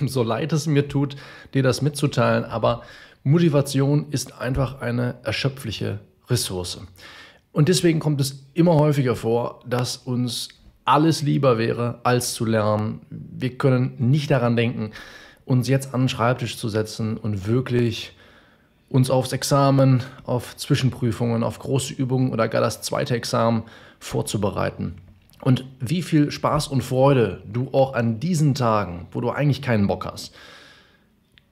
So leid es mir tut, dir das mitzuteilen, aber Motivation ist einfach eine erschöpfliche Ressource. Und deswegen kommt es immer häufiger vor, dass uns alles lieber wäre, als zu lernen. Wir können nicht daran denken, uns jetzt an den Schreibtisch zu setzen und wirklich uns aufs Examen, auf Zwischenprüfungen, auf große Übungen oder gar das zweite Examen vorzubereiten. Und wie viel Spaß und Freude du auch an diesen Tagen, wo du eigentlich keinen Bock hast,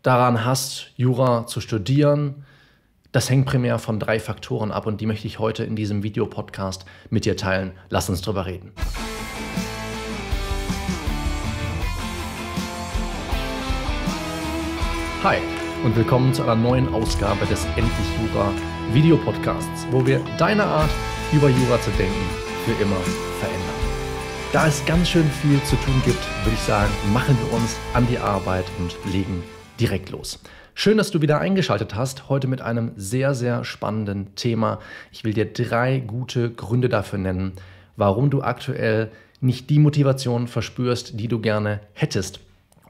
daran hast, Jura zu studieren, das hängt primär von drei Faktoren ab und die möchte ich heute in diesem Videopodcast mit dir teilen. Lass uns drüber reden. Hi und willkommen zu einer neuen Ausgabe des Endlich Jura Videopodcasts, wo wir deine Art, über Jura zu denken, für immer verändern. Da es ganz schön viel zu tun gibt, würde ich sagen, machen wir uns an die Arbeit und legen direkt los. Schön, dass du wieder eingeschaltet hast, heute mit einem sehr, sehr spannenden Thema. Ich will dir drei gute Gründe dafür nennen, warum du aktuell nicht die Motivation verspürst, die du gerne hättest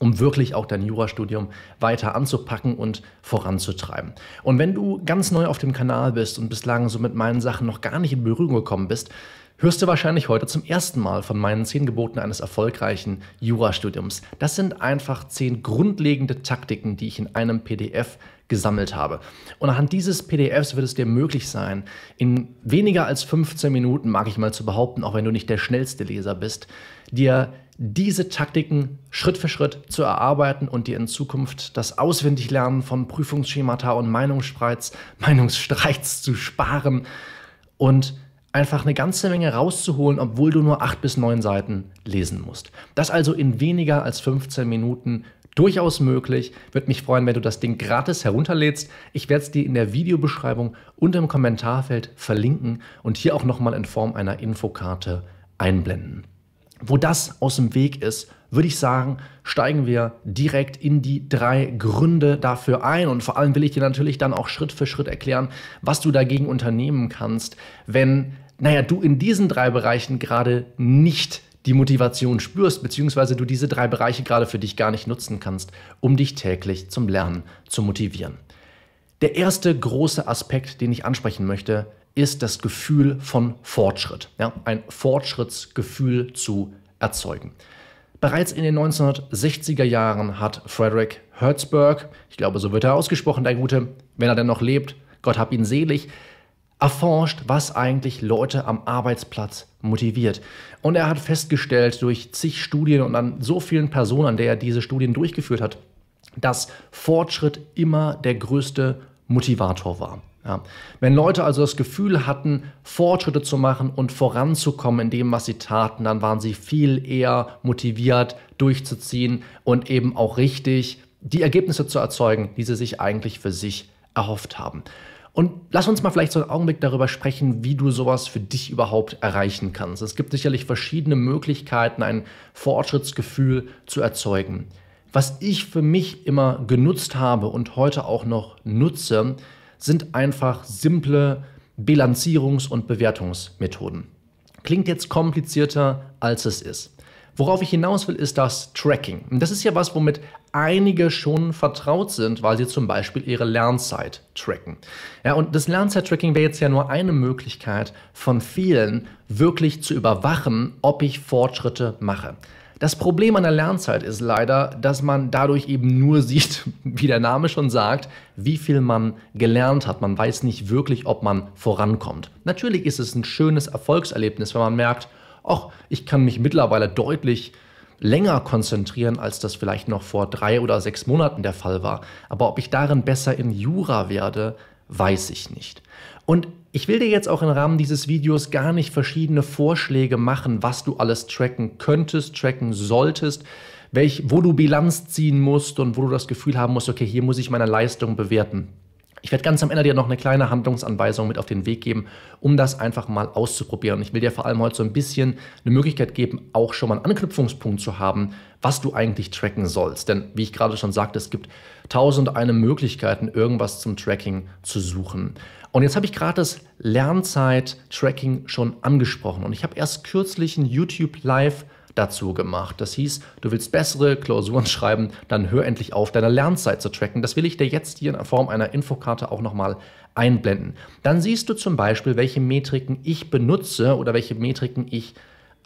um wirklich auch dein Jurastudium weiter anzupacken und voranzutreiben. Und wenn du ganz neu auf dem Kanal bist und bislang so mit meinen Sachen noch gar nicht in Berührung gekommen bist, hörst du wahrscheinlich heute zum ersten Mal von meinen zehn Geboten eines erfolgreichen Jurastudiums. Das sind einfach zehn grundlegende Taktiken, die ich in einem PDF gesammelt habe. Und anhand dieses PDFs wird es dir möglich sein, in weniger als 15 Minuten, mag ich mal zu behaupten, auch wenn du nicht der schnellste Leser bist, dir diese Taktiken Schritt für Schritt zu erarbeiten und dir in Zukunft das Auswendiglernen von Prüfungsschemata und Meinungsstreits, Meinungsstreits zu sparen und einfach eine ganze Menge rauszuholen, obwohl du nur acht bis neun Seiten lesen musst. Das also in weniger als 15 Minuten durchaus möglich. Würde mich freuen, wenn du das Ding gratis herunterlädst. Ich werde es dir in der Videobeschreibung und im Kommentarfeld verlinken und hier auch nochmal in Form einer Infokarte einblenden. Wo das aus dem Weg ist, würde ich sagen, steigen wir direkt in die drei Gründe dafür ein. Und vor allem will ich dir natürlich dann auch Schritt für Schritt erklären, was du dagegen unternehmen kannst, wenn, naja, du in diesen drei Bereichen gerade nicht die Motivation spürst, beziehungsweise du diese drei Bereiche gerade für dich gar nicht nutzen kannst, um dich täglich zum Lernen zu motivieren. Der erste große Aspekt, den ich ansprechen möchte, ist das Gefühl von Fortschritt. Ja, ein Fortschrittsgefühl zu erzeugen. Bereits in den 1960er Jahren hat Frederick Hertzberg, ich glaube, so wird er ausgesprochen, der Gute, wenn er denn noch lebt, Gott hab ihn selig, erforscht, was eigentlich Leute am Arbeitsplatz motiviert. Und er hat festgestellt durch zig Studien und an so vielen Personen, an der er diese Studien durchgeführt hat, dass Fortschritt immer der größte Motivator war. Ja. Wenn Leute also das Gefühl hatten, Fortschritte zu machen und voranzukommen in dem, was sie taten, dann waren sie viel eher motiviert, durchzuziehen und eben auch richtig die Ergebnisse zu erzeugen, die sie sich eigentlich für sich erhofft haben. Und lass uns mal vielleicht so einen Augenblick darüber sprechen, wie du sowas für dich überhaupt erreichen kannst. Es gibt sicherlich verschiedene Möglichkeiten, ein Fortschrittsgefühl zu erzeugen. Was ich für mich immer genutzt habe und heute auch noch nutze, sind einfach simple Bilanzierungs- und Bewertungsmethoden. Klingt jetzt komplizierter, als es ist. Worauf ich hinaus will, ist das Tracking. Und das ist ja was, womit einige schon vertraut sind, weil sie zum Beispiel ihre Lernzeit tracken. Ja, und das Lernzeit-Tracking wäre jetzt ja nur eine Möglichkeit von vielen, wirklich zu überwachen, ob ich Fortschritte mache. Das Problem an der Lernzeit ist leider, dass man dadurch eben nur sieht, wie der Name schon sagt, wie viel man gelernt hat. Man weiß nicht wirklich, ob man vorankommt. Natürlich ist es ein schönes Erfolgserlebnis, wenn man merkt, ach, ich kann mich mittlerweile deutlich länger konzentrieren, als das vielleicht noch vor drei oder sechs Monaten der Fall war. Aber ob ich darin besser in Jura werde, weiß ich nicht. Und ich will dir jetzt auch im Rahmen dieses Videos gar nicht verschiedene Vorschläge machen, was du alles tracken könntest, tracken solltest, welch, wo du Bilanz ziehen musst und wo du das Gefühl haben musst, okay, hier muss ich meine Leistung bewerten. Ich werde ganz am Ende dir noch eine kleine Handlungsanweisung mit auf den Weg geben, um das einfach mal auszuprobieren. Ich will dir vor allem heute so ein bisschen eine Möglichkeit geben, auch schon mal einen Anknüpfungspunkt zu haben, was du eigentlich tracken sollst. Denn wie ich gerade schon sagte, es gibt tausend eine Möglichkeiten, irgendwas zum Tracking zu suchen. Und jetzt habe ich gerade das Lernzeit-Tracking schon angesprochen. Und ich habe erst kürzlich ein YouTube Live dazu gemacht. Das hieß, du willst bessere Klausuren schreiben, dann hör endlich auf, deine Lernzeit zu tracken. Das will ich dir jetzt hier in Form einer Infokarte auch nochmal einblenden. Dann siehst du zum Beispiel, welche Metriken ich benutze oder welche Metriken ich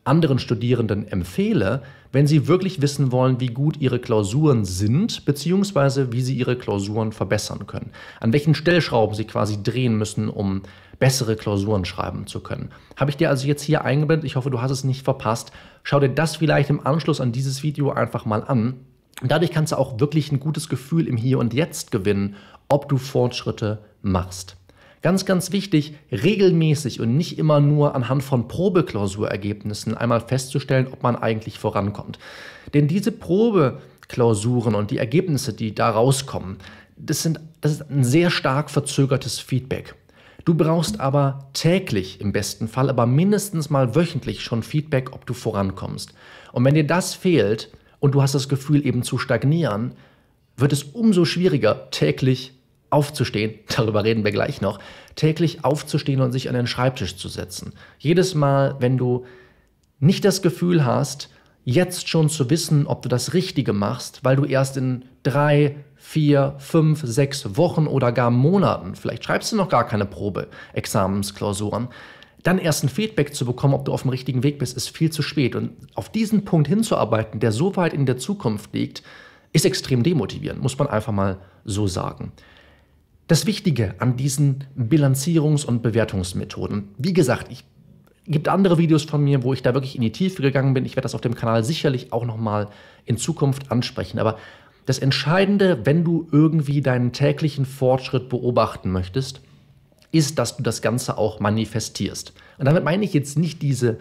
anderen Studierenden empfehle, wenn sie wirklich wissen wollen, wie gut ihre Klausuren sind, beziehungsweise wie sie ihre Klausuren verbessern können. An welchen Stellschrauben sie quasi drehen müssen, um bessere Klausuren schreiben zu können. Habe ich dir also jetzt hier eingeblendet. Ich hoffe, du hast es nicht verpasst. Schau dir das vielleicht im Anschluss an dieses Video einfach mal an. Dadurch kannst du auch wirklich ein gutes Gefühl im Hier und Jetzt gewinnen, ob du Fortschritte machst. Ganz, ganz wichtig, regelmäßig und nicht immer nur anhand von Probeklausurergebnissen einmal festzustellen, ob man eigentlich vorankommt. Denn diese Probeklausuren und die Ergebnisse, die da rauskommen, das, sind, das ist ein sehr stark verzögertes Feedback. Du brauchst aber täglich im besten Fall, aber mindestens mal wöchentlich schon Feedback, ob du vorankommst. Und wenn dir das fehlt und du hast das Gefühl eben zu stagnieren, wird es umso schwieriger, täglich aufzustehen, darüber reden wir gleich noch, täglich aufzustehen und sich an den Schreibtisch zu setzen. Jedes Mal, wenn du nicht das Gefühl hast, jetzt schon zu wissen, ob du das Richtige machst, weil du erst in drei, vier, fünf, sechs Wochen oder gar Monaten, vielleicht schreibst du noch gar keine Probe, Examensklausuren, dann erst ein Feedback zu bekommen, ob du auf dem richtigen Weg bist, ist viel zu spät. Und auf diesen Punkt hinzuarbeiten, der so weit in der Zukunft liegt, ist extrem demotivierend, muss man einfach mal so sagen. Das Wichtige an diesen Bilanzierungs- und Bewertungsmethoden, wie gesagt, ich gibt andere Videos von mir, wo ich da wirklich in die Tiefe gegangen bin. Ich werde das auf dem Kanal sicherlich auch noch mal in Zukunft ansprechen. Aber das Entscheidende, wenn du irgendwie deinen täglichen Fortschritt beobachten möchtest, ist, dass du das Ganze auch manifestierst. Und damit meine ich jetzt nicht diese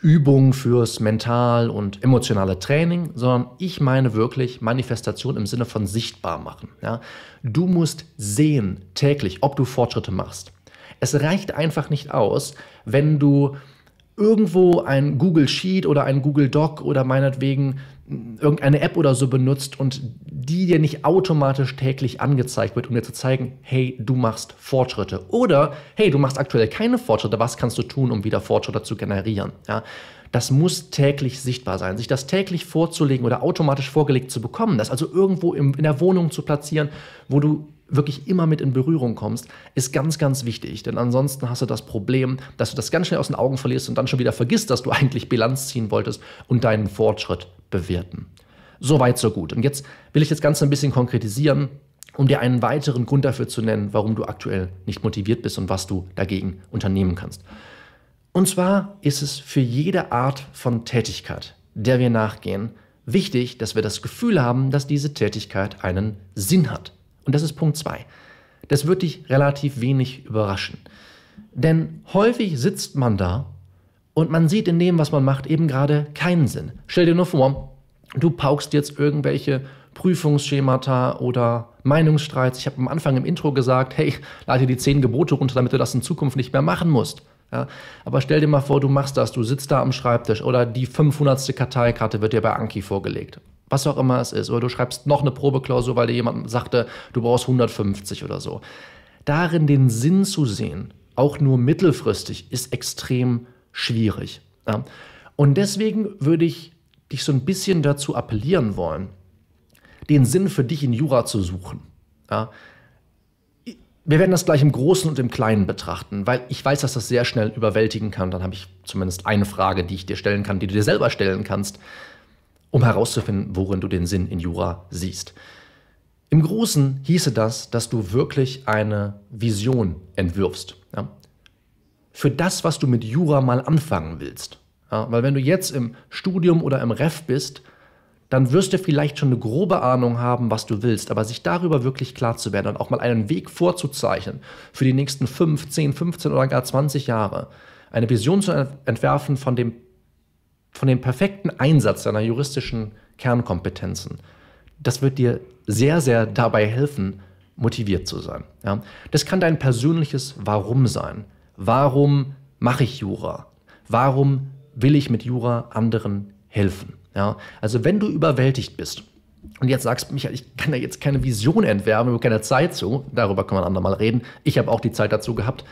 Übung fürs mental und emotionale Training, sondern ich meine wirklich Manifestation im Sinne von sichtbar machen. Ja? Du musst sehen täglich, ob du Fortschritte machst. Es reicht einfach nicht aus, wenn du irgendwo ein Google Sheet oder ein Google Doc oder meinetwegen irgendeine App oder so benutzt und die dir nicht automatisch täglich angezeigt wird, um dir zu zeigen, hey, du machst Fortschritte. Oder, hey, du machst aktuell keine Fortschritte, was kannst du tun, um wieder Fortschritte zu generieren? Ja, das muss täglich sichtbar sein. Sich das täglich vorzulegen oder automatisch vorgelegt zu bekommen, das also irgendwo in der Wohnung zu platzieren, wo du wirklich immer mit in Berührung kommst, ist ganz, ganz wichtig. Denn ansonsten hast du das Problem, dass du das ganz schnell aus den Augen verlierst und dann schon wieder vergisst, dass du eigentlich Bilanz ziehen wolltest und deinen Fortschritt bewerten. Soweit, so gut. Und jetzt will ich das Ganze ein bisschen konkretisieren, um dir einen weiteren Grund dafür zu nennen, warum du aktuell nicht motiviert bist und was du dagegen unternehmen kannst. Und zwar ist es für jede Art von Tätigkeit, der wir nachgehen, wichtig, dass wir das Gefühl haben, dass diese Tätigkeit einen Sinn hat. Und das ist Punkt 2. Das wird dich relativ wenig überraschen. Denn häufig sitzt man da und man sieht in dem, was man macht, eben gerade keinen Sinn. Stell dir nur vor, du paukst jetzt irgendwelche Prüfungsschemata oder Meinungsstreits. Ich habe am Anfang im Intro gesagt, hey, lade dir die zehn Gebote runter, damit du das in Zukunft nicht mehr machen musst. Ja, aber stell dir mal vor, du machst das, du sitzt da am Schreibtisch oder die 500. Karteikarte wird dir bei Anki vorgelegt was auch immer es ist, oder du schreibst noch eine Probeklausur, weil dir jemand sagte, du brauchst 150 oder so. Darin den Sinn zu sehen, auch nur mittelfristig, ist extrem schwierig. Ja? Und deswegen würde ich dich so ein bisschen dazu appellieren wollen, den Sinn für dich in Jura zu suchen. Ja? Wir werden das gleich im Großen und im Kleinen betrachten, weil ich weiß, dass das sehr schnell überwältigen kann. Dann habe ich zumindest eine Frage, die ich dir stellen kann, die du dir selber stellen kannst um herauszufinden, worin du den Sinn in Jura siehst. Im Großen hieße das, dass du wirklich eine Vision entwirfst. Ja? Für das, was du mit Jura mal anfangen willst. Ja? Weil wenn du jetzt im Studium oder im Ref bist, dann wirst du vielleicht schon eine grobe Ahnung haben, was du willst, aber sich darüber wirklich klar zu werden und auch mal einen Weg vorzuzeichnen für die nächsten 5, 10, 15 oder gar 20 Jahre, eine Vision zu entwerfen von dem von dem perfekten Einsatz deiner juristischen Kernkompetenzen, das wird dir sehr, sehr dabei helfen, motiviert zu sein. Ja? Das kann dein persönliches Warum sein. Warum mache ich Jura? Warum will ich mit Jura anderen helfen? Ja? Also wenn du überwältigt bist und jetzt sagst, Michael, ich kann da jetzt keine Vision entwerfen, ich habe keine Zeit zu, darüber kann man andermal reden. Ich habe auch die Zeit dazu gehabt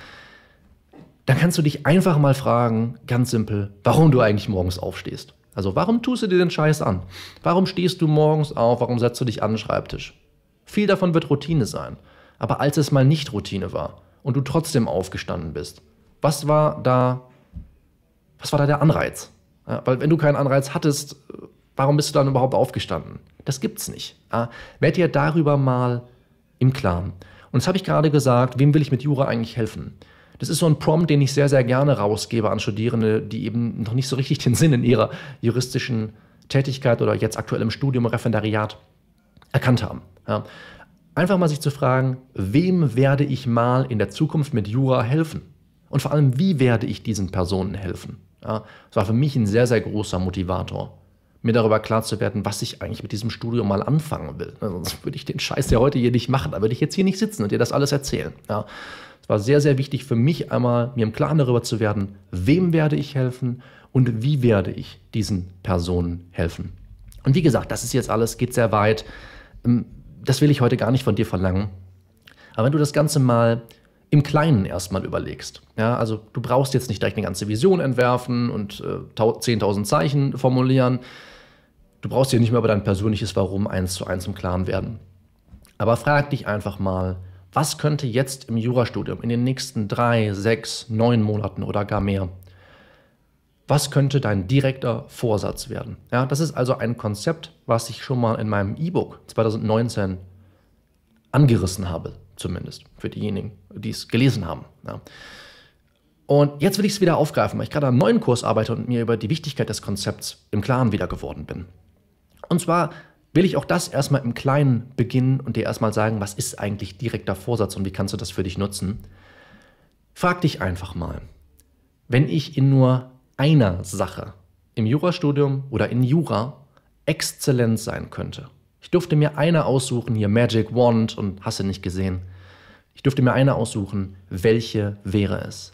dann kannst du dich einfach mal fragen, ganz simpel, warum du eigentlich morgens aufstehst. Also warum tust du dir den Scheiß an? Warum stehst du morgens auf? Warum setzt du dich an den Schreibtisch? Viel davon wird Routine sein. Aber als es mal nicht Routine war und du trotzdem aufgestanden bist, was war da, was war da der Anreiz? Ja, weil wenn du keinen Anreiz hattest, warum bist du dann überhaupt aufgestanden? Das gibt's nicht. Ja, werd dir darüber mal im Klaren. Und das habe ich gerade gesagt, wem will ich mit Jura eigentlich helfen? Das ist so ein Prompt, den ich sehr, sehr gerne rausgebe an Studierende, die eben noch nicht so richtig den Sinn in ihrer juristischen Tätigkeit oder jetzt aktuell im Studium, Referendariat erkannt haben. Ja. Einfach mal sich zu fragen, wem werde ich mal in der Zukunft mit Jura helfen? Und vor allem, wie werde ich diesen Personen helfen? Ja, das war für mich ein sehr, sehr großer Motivator mir darüber klar zu werden, was ich eigentlich mit diesem Studium mal anfangen will. Ne, sonst würde ich den Scheiß ja heute hier nicht machen. Da würde ich jetzt hier nicht sitzen und dir das alles erzählen. Ja. Es war sehr, sehr wichtig für mich einmal, mir im Klaren darüber zu werden, wem werde ich helfen und wie werde ich diesen Personen helfen. Und wie gesagt, das ist jetzt alles, geht sehr weit. Ähm, das will ich heute gar nicht von dir verlangen. Aber wenn du das Ganze mal im Kleinen erstmal überlegst. Ja, also du brauchst jetzt nicht direkt eine ganze Vision entwerfen und äh, 10.000 Zeichen formulieren. Du brauchst dir nicht mehr über dein persönliches Warum eins zu eins im Klaren werden. Aber frag dich einfach mal, was könnte jetzt im Jurastudium in den nächsten drei, sechs, neun Monaten oder gar mehr, was könnte dein direkter Vorsatz werden? Ja, das ist also ein Konzept, was ich schon mal in meinem E-Book 2019 angerissen habe, zumindest für diejenigen, die es gelesen haben. Ja. Und jetzt will ich es wieder aufgreifen, weil ich gerade an einem neuen Kurs arbeite und mir über die Wichtigkeit des Konzepts im Klaren wieder geworden bin. Und zwar will ich auch das erstmal im Kleinen beginnen und dir erstmal sagen, was ist eigentlich direkter Vorsatz und wie kannst du das für dich nutzen. Frag dich einfach mal, wenn ich in nur einer Sache im Jurastudium oder in Jura exzellent sein könnte. Ich durfte mir eine aussuchen, hier Magic Wand und hast du nicht gesehen. Ich durfte mir eine aussuchen, welche wäre es?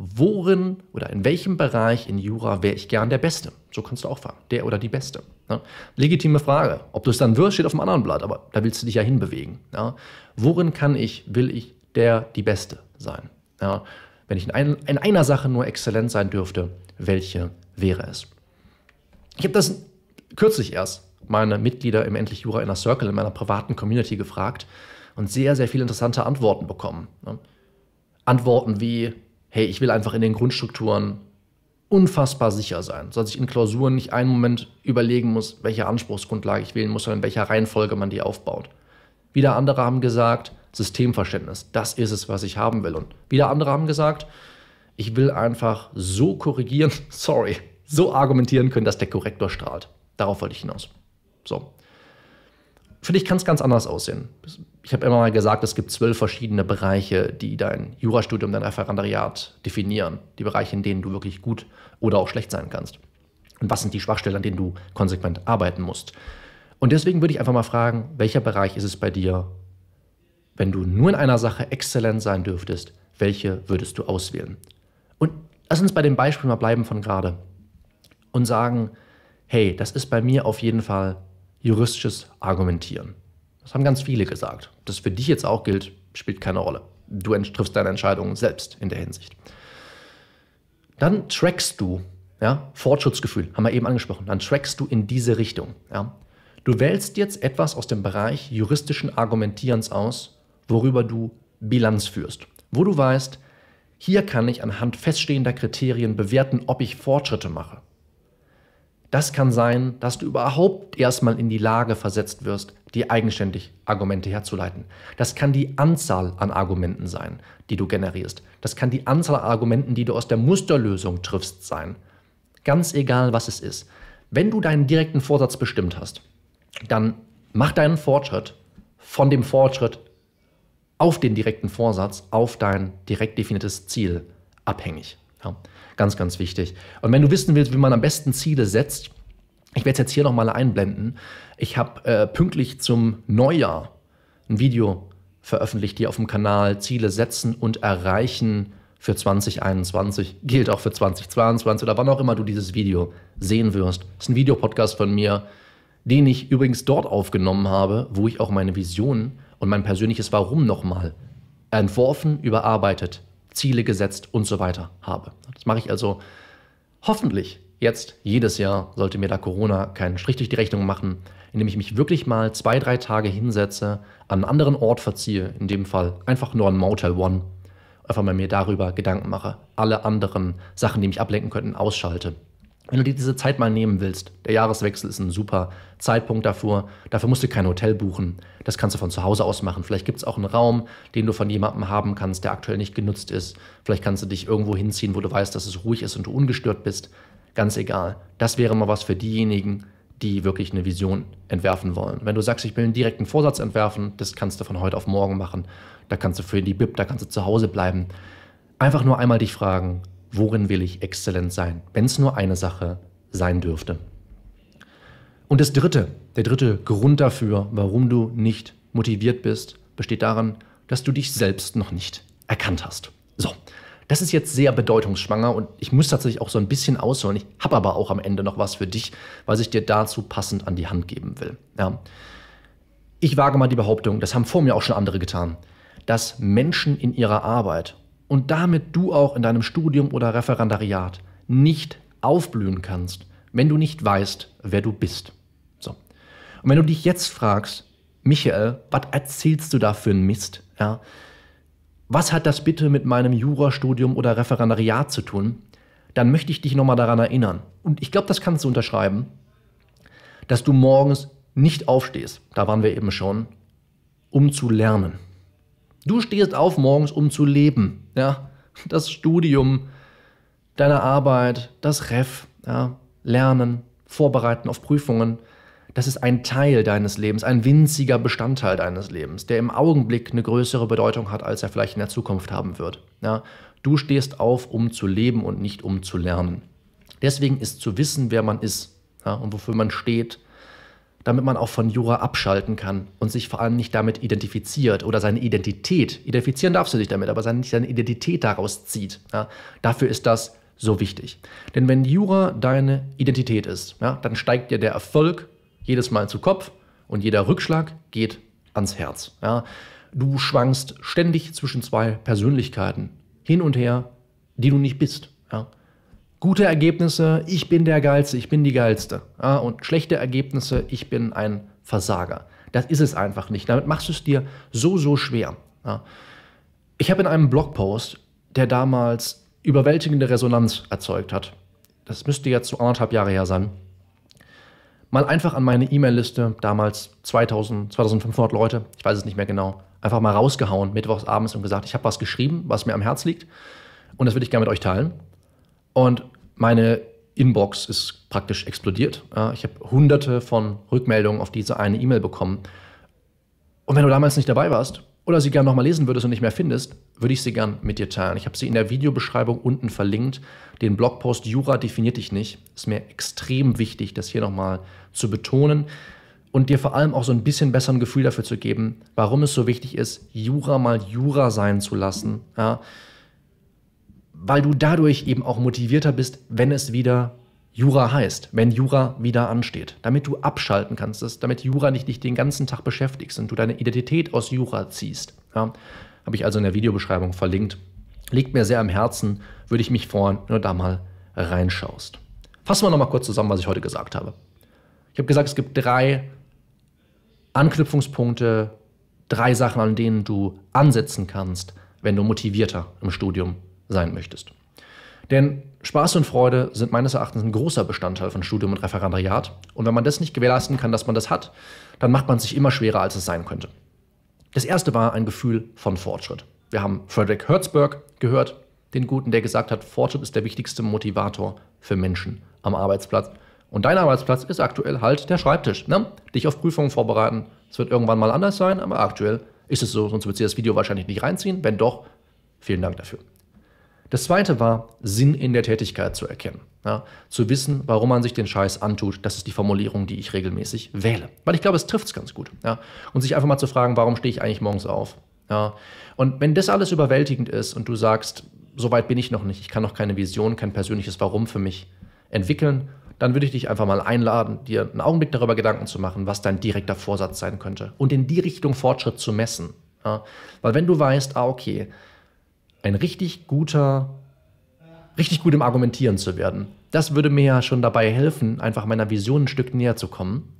worin oder in welchem Bereich in Jura wäre ich gern der Beste? So kannst du auch fragen. Der oder die Beste. Ja? Legitime Frage. Ob du es dann wirst, steht auf dem anderen Blatt, aber da willst du dich ja hinbewegen. Ja? Worin kann ich, will ich der, die Beste sein? Ja? Wenn ich in, ein, in einer Sache nur exzellent sein dürfte, welche wäre es? Ich habe das kürzlich erst meine Mitglieder im Endlich Jura Inner Circle in meiner privaten Community gefragt und sehr, sehr viele interessante Antworten bekommen. Antworten wie, hey, ich will einfach in den Grundstrukturen unfassbar sicher sein, sodass ich in Klausuren nicht einen Moment überlegen muss, welche Anspruchsgrundlage ich wählen muss, sondern in welcher Reihenfolge man die aufbaut. Wieder andere haben gesagt, Systemverständnis, das ist es, was ich haben will. Und wieder andere haben gesagt, ich will einfach so korrigieren, sorry, so argumentieren können, dass der Korrektor strahlt. Darauf wollte ich hinaus. So. Für dich kann es ganz anders aussehen. Ich habe immer mal gesagt, es gibt zwölf verschiedene Bereiche, die dein Jurastudium, dein Referendariat definieren. Die Bereiche, in denen du wirklich gut oder auch schlecht sein kannst. Und was sind die Schwachstellen, an denen du konsequent arbeiten musst? Und deswegen würde ich einfach mal fragen, welcher Bereich ist es bei dir, wenn du nur in einer Sache exzellent sein dürftest, welche würdest du auswählen? Und lass uns bei dem Beispiel mal bleiben von gerade und sagen, hey, das ist bei mir auf jeden Fall juristisches Argumentieren. Das haben ganz viele gesagt. Das für dich jetzt auch gilt, spielt keine Rolle. Du triffst deine Entscheidungen selbst in der Hinsicht. Dann trackst du, ja, Fortschrittsgefühl, haben wir eben angesprochen, dann trackst du in diese Richtung. Ja. Du wählst jetzt etwas aus dem Bereich juristischen Argumentierens aus, worüber du Bilanz führst, wo du weißt, hier kann ich anhand feststehender Kriterien bewerten, ob ich Fortschritte mache. Das kann sein, dass du überhaupt erstmal in die Lage versetzt wirst, die eigenständig Argumente herzuleiten. Das kann die Anzahl an Argumenten sein, die du generierst. Das kann die Anzahl an Argumenten, die du aus der Musterlösung triffst, sein. Ganz egal, was es ist. Wenn du deinen direkten Vorsatz bestimmt hast, dann mach deinen Fortschritt von dem Fortschritt auf den direkten Vorsatz, auf dein direkt definiertes Ziel abhängig. Ja. Ganz, ganz wichtig. Und wenn du wissen willst, wie man am besten Ziele setzt, ich werde es jetzt hier nochmal einblenden. Ich habe äh, pünktlich zum Neujahr ein Video veröffentlicht hier auf dem Kanal Ziele setzen und erreichen für 2021. Gilt auch für 2022 oder wann auch immer du dieses Video sehen wirst. Das ist ein Videopodcast von mir, den ich übrigens dort aufgenommen habe, wo ich auch meine Vision und mein persönliches Warum nochmal entworfen, überarbeitet Ziele gesetzt und so weiter habe. Das mache ich also hoffentlich jetzt, jedes Jahr, sollte mir da Corona keinen Strich durch die Rechnung machen, indem ich mich wirklich mal zwei, drei Tage hinsetze, an einen anderen Ort verziehe, in dem Fall einfach nur an Motel One, einfach mal mir darüber Gedanken mache, alle anderen Sachen, die mich ablenken könnten, ausschalte. Wenn du dir diese Zeit mal nehmen willst, der Jahreswechsel ist ein super Zeitpunkt dafür. Dafür musst du kein Hotel buchen. Das kannst du von zu Hause aus machen. Vielleicht gibt es auch einen Raum, den du von jemandem haben kannst, der aktuell nicht genutzt ist. Vielleicht kannst du dich irgendwo hinziehen, wo du weißt, dass es ruhig ist und du ungestört bist. Ganz egal. Das wäre mal was für diejenigen, die wirklich eine Vision entwerfen wollen. Wenn du sagst, ich will einen direkten Vorsatz entwerfen, das kannst du von heute auf morgen machen. Da kannst du für die Bib, da kannst du zu Hause bleiben. Einfach nur einmal dich fragen, worin will ich exzellent sein, wenn es nur eine Sache sein dürfte. Und das dritte, der dritte Grund dafür, warum du nicht motiviert bist, besteht daran, dass du dich selbst noch nicht erkannt hast. So, das ist jetzt sehr bedeutungsschwanger und ich muss tatsächlich auch so ein bisschen ausholen. Ich habe aber auch am Ende noch was für dich, was ich dir dazu passend an die Hand geben will. Ja. Ich wage mal die Behauptung, das haben vor mir auch schon andere getan, dass Menschen in ihrer Arbeit und damit du auch in deinem Studium oder Referendariat nicht aufblühen kannst, wenn du nicht weißt, wer du bist. So. Und wenn du dich jetzt fragst, Michael, was erzählst du da für einen Mist? Ja, was hat das bitte mit meinem Jurastudium oder Referendariat zu tun? Dann möchte ich dich nochmal daran erinnern. Und ich glaube, das kannst du unterschreiben, dass du morgens nicht aufstehst, da waren wir eben schon, um zu lernen. Du stehst auf morgens, um zu leben. Ja? Das Studium, deine Arbeit, das Ref, ja? Lernen, Vorbereiten auf Prüfungen, das ist ein Teil deines Lebens, ein winziger Bestandteil deines Lebens, der im Augenblick eine größere Bedeutung hat, als er vielleicht in der Zukunft haben wird. Ja, du stehst auf, um zu leben und nicht um zu lernen. Deswegen ist zu wissen, wer man ist ja, und wofür man steht, damit man auch von Jura abschalten kann und sich vor allem nicht damit identifiziert oder seine Identität, identifizieren darfst du dich damit, aber seine, seine Identität daraus zieht. Ja, dafür ist das so wichtig. Denn wenn Jura deine Identität ist, ja, dann steigt dir der Erfolg jedes Mal zu Kopf und jeder Rückschlag geht ans Herz. Ja. Du schwankst ständig zwischen zwei Persönlichkeiten hin und her, die du nicht bist. Ja. Gute Ergebnisse, ich bin der Geilste, ich bin die Geilste. Ja, und schlechte Ergebnisse, ich bin ein Versager. Das ist es einfach nicht. Damit machst du es dir so, so schwer. Ja. Ich habe in einem Blogpost, der damals überwältigende Resonanz erzeugt hat, das müsste jetzt so anderthalb Jahre her sein, mal einfach an meine E-Mail-Liste, damals 2000, 2500 Leute, ich weiß es nicht mehr genau, einfach mal rausgehauen, mittwochs abends und gesagt, ich habe was geschrieben, was mir am Herz liegt und das würde ich gerne mit euch teilen. Und meine Inbox ist praktisch explodiert. Ich habe hunderte von Rückmeldungen auf diese eine E-Mail bekommen. Und wenn du damals nicht dabei warst oder sie gerne nochmal lesen würdest und nicht mehr findest, würde ich sie gern mit dir teilen. Ich habe sie in der Videobeschreibung unten verlinkt. Den Blogpost Jura definiert dich nicht. Ist mir extrem wichtig, das hier nochmal zu betonen und dir vor allem auch so ein bisschen besser ein Gefühl dafür zu geben, warum es so wichtig ist, Jura mal Jura sein zu lassen. Ja? Weil du dadurch eben auch motivierter bist, wenn es wieder Jura heißt, wenn Jura wieder ansteht, damit du abschalten kannst, damit Jura nicht dich den ganzen Tag beschäftigst und du deine Identität aus Jura ziehst. Ja? Habe ich also in der Videobeschreibung verlinkt. Liegt mir sehr am Herzen, würde ich mich freuen, wenn du da mal reinschaust. Fassen wir nochmal kurz zusammen, was ich heute gesagt habe. Ich habe gesagt, es gibt drei Anknüpfungspunkte, drei Sachen, an denen du ansetzen kannst, wenn du motivierter im Studium sein möchtest. Denn Spaß und Freude sind meines Erachtens ein großer Bestandteil von Studium und Referendariat. Und wenn man das nicht gewährleisten kann, dass man das hat, dann macht man es sich immer schwerer, als es sein könnte. Das erste war ein Gefühl von Fortschritt. Wir haben Frederick Herzberg gehört, den Guten, der gesagt hat, Fortschritt ist der wichtigste Motivator für Menschen am Arbeitsplatz. Und dein Arbeitsplatz ist aktuell halt der Schreibtisch. Ne? Dich auf Prüfungen vorbereiten. Es wird irgendwann mal anders sein, aber aktuell ist es so, sonst wird sie das Video wahrscheinlich nicht reinziehen. Wenn doch, vielen Dank dafür. Das zweite war, Sinn in der Tätigkeit zu erkennen. Ja, zu wissen, warum man sich den Scheiß antut, das ist die Formulierung, die ich regelmäßig wähle. Weil ich glaube, es trifft es ganz gut. Ja, und sich einfach mal zu fragen, warum stehe ich eigentlich morgens auf? Ja, und wenn das alles überwältigend ist und du sagst, so weit bin ich noch nicht, ich kann noch keine Vision, kein persönliches Warum für mich entwickeln, dann würde ich dich einfach mal einladen, dir einen Augenblick darüber Gedanken zu machen, was dein direkter Vorsatz sein könnte und in die Richtung Fortschritt zu messen. Ja, weil wenn du weißt, ah, okay, ein richtig guter richtig gut im Argumentieren zu werden. Das würde mir ja schon dabei helfen, einfach meiner Vision ein Stück näher zu kommen.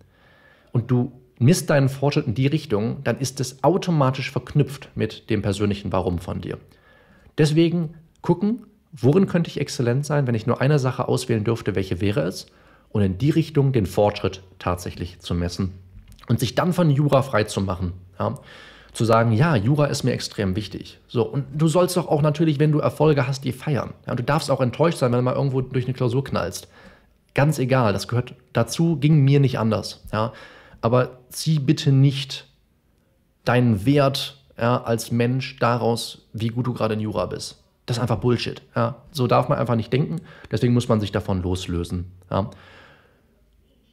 Und du misst deinen Fortschritt in die Richtung, dann ist es automatisch verknüpft mit dem persönlichen Warum von dir. Deswegen gucken, worin könnte ich exzellent sein, wenn ich nur eine Sache auswählen dürfte, welche wäre es? Und in die Richtung den Fortschritt tatsächlich zu messen und sich dann von Jura frei zu machen. Ja? Zu sagen, ja, Jura ist mir extrem wichtig. So, und du sollst doch auch natürlich, wenn du Erfolge hast, die feiern. Ja? Und du darfst auch enttäuscht sein, wenn du mal irgendwo durch eine Klausur knallst. Ganz egal, das gehört dazu, ging mir nicht anders. Ja? Aber zieh bitte nicht deinen Wert ja, als Mensch daraus, wie gut du gerade in Jura bist. Das ist einfach Bullshit. Ja. So darf man einfach nicht denken. Deswegen muss man sich davon loslösen. Ja.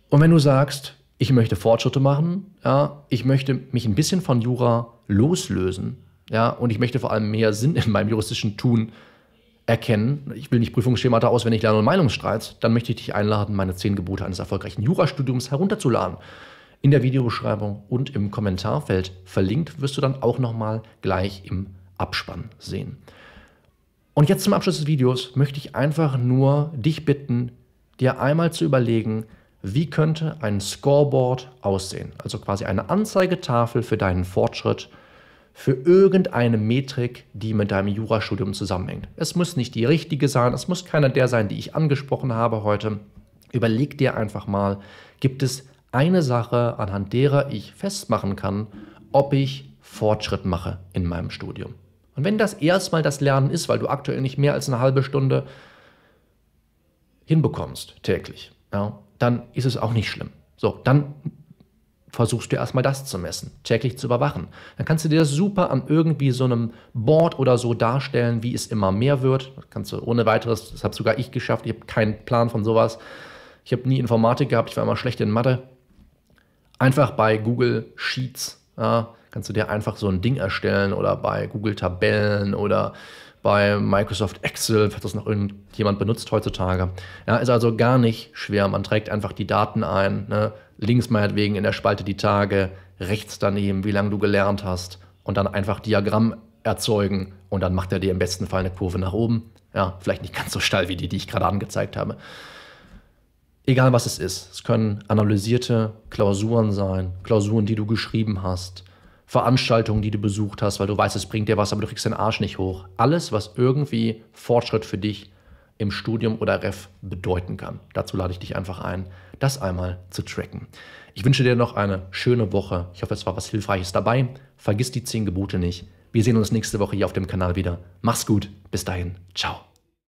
Und wenn du sagst, ich möchte Fortschritte machen, ja, ich möchte mich ein bisschen von Jura loslösen, ja, und ich möchte vor allem mehr Sinn in meinem juristischen Tun erkennen. Ich will nicht Prüfungsschemata auswendig lernen und Meinungsstreit. Dann möchte ich dich einladen, meine zehn Gebote eines erfolgreichen Jurastudiums herunterzuladen. In der Videobeschreibung und im Kommentarfeld verlinkt wirst du dann auch nochmal gleich im Abspann sehen. Und jetzt zum Abschluss des Videos möchte ich einfach nur dich bitten, dir einmal zu überlegen, wie könnte ein Scoreboard aussehen? Also quasi eine Anzeigetafel für deinen Fortschritt, für irgendeine Metrik, die mit deinem Jurastudium zusammenhängt. Es muss nicht die richtige sein, es muss keiner der sein, die ich angesprochen habe heute. Überleg dir einfach mal, gibt es eine Sache, anhand derer ich festmachen kann, ob ich Fortschritt mache in meinem Studium. Und wenn das erstmal das Lernen ist, weil du aktuell nicht mehr als eine halbe Stunde hinbekommst täglich, ja, dann ist es auch nicht schlimm. So, dann versuchst du erstmal das zu messen, täglich zu überwachen. Dann kannst du dir das super an irgendwie so einem Board oder so darstellen, wie es immer mehr wird. Das kannst du ohne weiteres, das habe sogar ich geschafft, ich habe keinen Plan von sowas. Ich habe nie Informatik gehabt, ich war immer schlecht in Mathe. Einfach bei Google Sheets ja, kannst du dir einfach so ein Ding erstellen oder bei Google Tabellen oder bei Microsoft Excel, falls das noch irgendjemand benutzt heutzutage. Ja, ist also gar nicht schwer. Man trägt einfach die Daten ein. Ne? Links meinetwegen in der Spalte die Tage, rechts daneben, wie lange du gelernt hast und dann einfach Diagramm erzeugen und dann macht er dir im besten Fall eine Kurve nach oben. Ja, vielleicht nicht ganz so steil wie die, die ich gerade angezeigt habe. Egal was es ist. Es können analysierte Klausuren sein, Klausuren, die du geschrieben hast, Veranstaltungen, die du besucht hast, weil du weißt, es bringt dir was, aber du kriegst den Arsch nicht hoch. Alles, was irgendwie Fortschritt für dich im Studium oder Ref bedeuten kann. Dazu lade ich dich einfach ein, das einmal zu tracken. Ich wünsche dir noch eine schöne Woche. Ich hoffe, es war was Hilfreiches dabei. Vergiss die zehn Gebote nicht. Wir sehen uns nächste Woche hier auf dem Kanal wieder. Mach's gut. Bis dahin. Ciao.